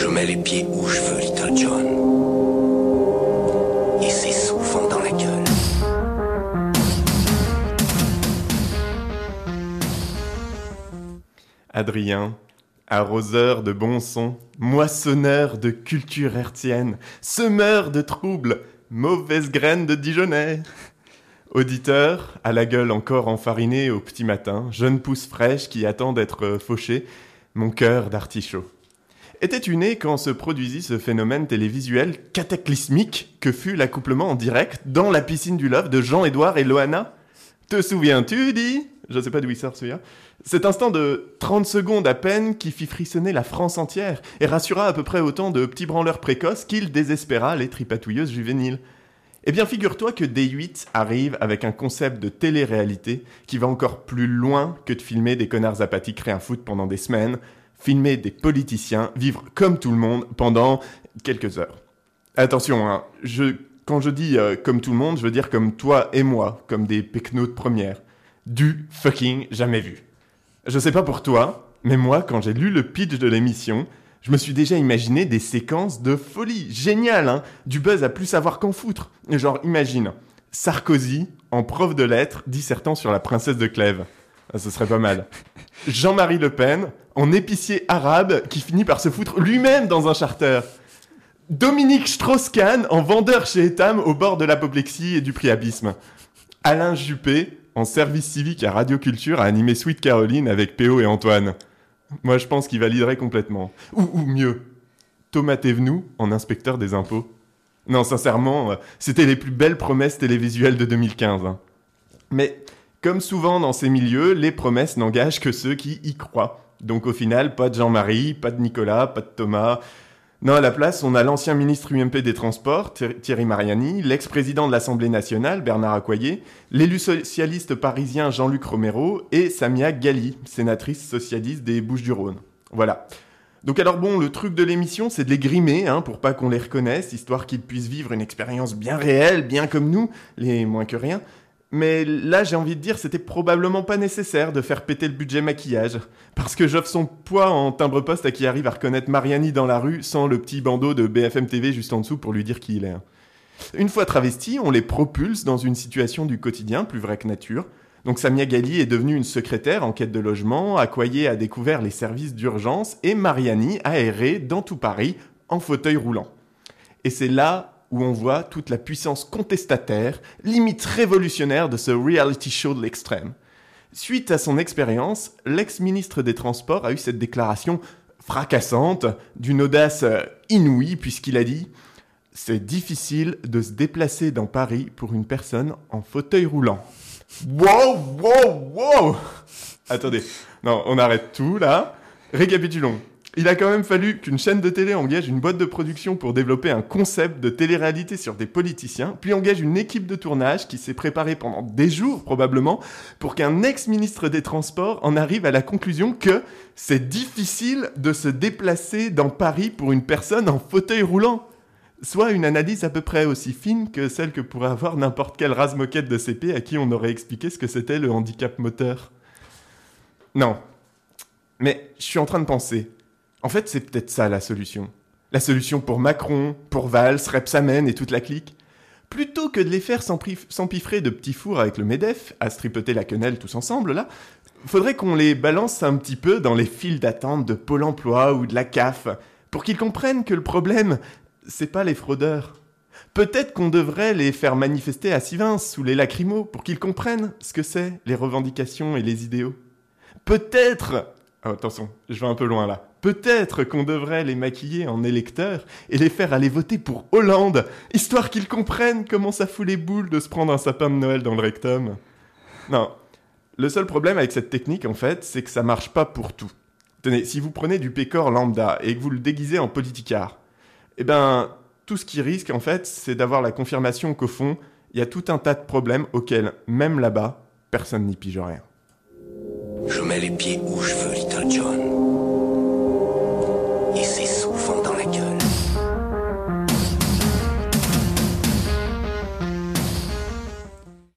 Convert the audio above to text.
Je mets les pieds où je veux, Little John. Et c'est souvent dans la gueule. Adrien, arroseur de bons sons, moissonneur de culture hertzienne, semeur de troubles, mauvaise graine de Dijonais. Auditeur, à la gueule encore enfarinée au petit matin, jeune pousse fraîche qui attend d'être fauchée, mon cœur d'artichaut. Était-tu né quand se produisit ce phénomène télévisuel cataclysmique que fut l'accouplement en direct dans la piscine du Love de Jean-Édouard et Loana Te souviens-tu, dit Je sais pas d'où il sort celui-là. Cet instant de 30 secondes à peine qui fit frissonner la France entière et rassura à peu près autant de petits branleurs précoces qu'il désespéra les tripatouilleuses juvéniles. Eh bien, figure-toi que Day8 arrive avec un concept de télé-réalité qui va encore plus loin que de filmer des connards apathiques rien foutre pendant des semaines, filmer des politiciens vivre comme tout le monde pendant quelques heures. Attention, hein, quand je dis euh, comme tout le monde, je veux dire comme toi et moi, comme des pecnos de première. Du fucking jamais vu. Je sais pas pour toi, mais moi, quand j'ai lu le pitch de l'émission, je me suis déjà imaginé des séquences de folie. Génial, hein Du buzz à plus savoir qu'en foutre. Genre, imagine, Sarkozy, en prof de lettres, dissertant sur la princesse de Clèves. Ah, ce serait pas mal. Jean-Marie Le Pen, en épicier arabe, qui finit par se foutre lui-même dans un charter. Dominique Strauss-Kahn, en vendeur chez Etam, au bord de l'apoplexie et du priabisme. Alain Juppé, en service civique à Radio Culture, a animé Sweet Caroline avec Péo et Antoine. Moi, je pense qu'il validerait complètement. Ou, ou mieux, Thomas Thévenoud en inspecteur des impôts. Non, sincèrement, euh, c'était les plus belles promesses télévisuelles de 2015. hein. Mais, comme souvent dans ces milieux, les promesses n'engagent que ceux qui y croient. Donc au final, pas de Jean-Marie, pas de Nicolas, pas de Thomas. Non, à la place, on a l'ancien ministre UMP des Transports, Thierry- Mariani, l'ex-président de l'Assemblée nationale, Bernard Accoyer, l'élu socialiste parisien Jean-Luc Romero et Samia Gali, sénatrice socialiste des Bouches-du-Rhône. Voilà. Donc alors bon, le truc de l'émission, c'est de les grimer, hein, pour pas qu'on les reconnaisse, histoire qu'ils puissent vivre une expérience bien réelle, bien comme nous, les moins que rien. Mais là, j'ai envie de dire, c'était probablement pas nécessaire de faire péter le budget maquillage. Parce que j'offre son poids en timbre-poste à qui arrive à reconnaître Mariani dans la rue sans le petit bandeau de BFM TV juste en dessous pour lui dire qui il est. Une fois travestis, on les propulse dans une situation du quotidien plus vraie que nature. Donc Samia Gali est devenue une secrétaire en quête de logement, Accoyer a découvert les services d'urgence et Mariani a erré dans tout Paris en fauteuil roulant. Et c'est là où on voit toute la puissance contestataire, limite révolutionnaire de ce reality show de l'extrême. Suite à son expérience, l'ex-ministre des Transports a eu cette déclaration fracassante, d'une audace euh, inouïe, puisqu'il a dit C'est difficile de se déplacer dans Paris pour une personne en fauteuil roulant. Wow, wow, wow Attendez, non, on arrête tout là. Récapitulons. Il a quand même fallu qu'une chaîne de télé engage une boîte de production pour développer un concept de télé-réalité sur des politiciens, puis engage une équipe de tournage qui s'est préparée pendant des jours probablement pour qu'un ex-ministre des Transports en arrive à la conclusion que c'est difficile de se déplacer dans Paris pour une personne en fauteuil roulant. Soit une analyse à peu près aussi fine que celle que pourrait avoir n'importe quelle rase moquette de CP à qui on aurait expliqué ce que c'était le handicap moteur. Non. Mais je suis en train de penser. En fait, c'est peut-être ça la solution. La solution pour Macron, pour Valls, Repsamen et toute la clique. Plutôt que de les faire s'empiffrer de petits fours avec le MEDEF, à se tripoter la quenelle tous ensemble, là, faudrait qu'on les balance un petit peu dans les files d'attente de Pôle emploi ou de la CAF, pour qu'ils comprennent que le problème, c'est pas les fraudeurs. Peut-être qu'on devrait les faire manifester à Sivins sous les lacrymos pour qu'ils comprennent ce que c'est les revendications et les idéaux. Peut-être, oh, attention, je vais un peu loin là. Peut-être qu'on devrait les maquiller en électeurs et les faire aller voter pour Hollande, histoire qu'ils comprennent comment ça fout les boules de se prendre un sapin de Noël dans le rectum. Non, le seul problème avec cette technique, en fait, c'est que ça marche pas pour tout. Tenez, si vous prenez du pécor lambda et que vous le déguisez en politicard, eh ben, tout ce qui risque, en fait, c'est d'avoir la confirmation qu'au fond, il y a tout un tas de problèmes auxquels, même là-bas, personne n'y pige rien. Je mets les pieds où je veux, Little John.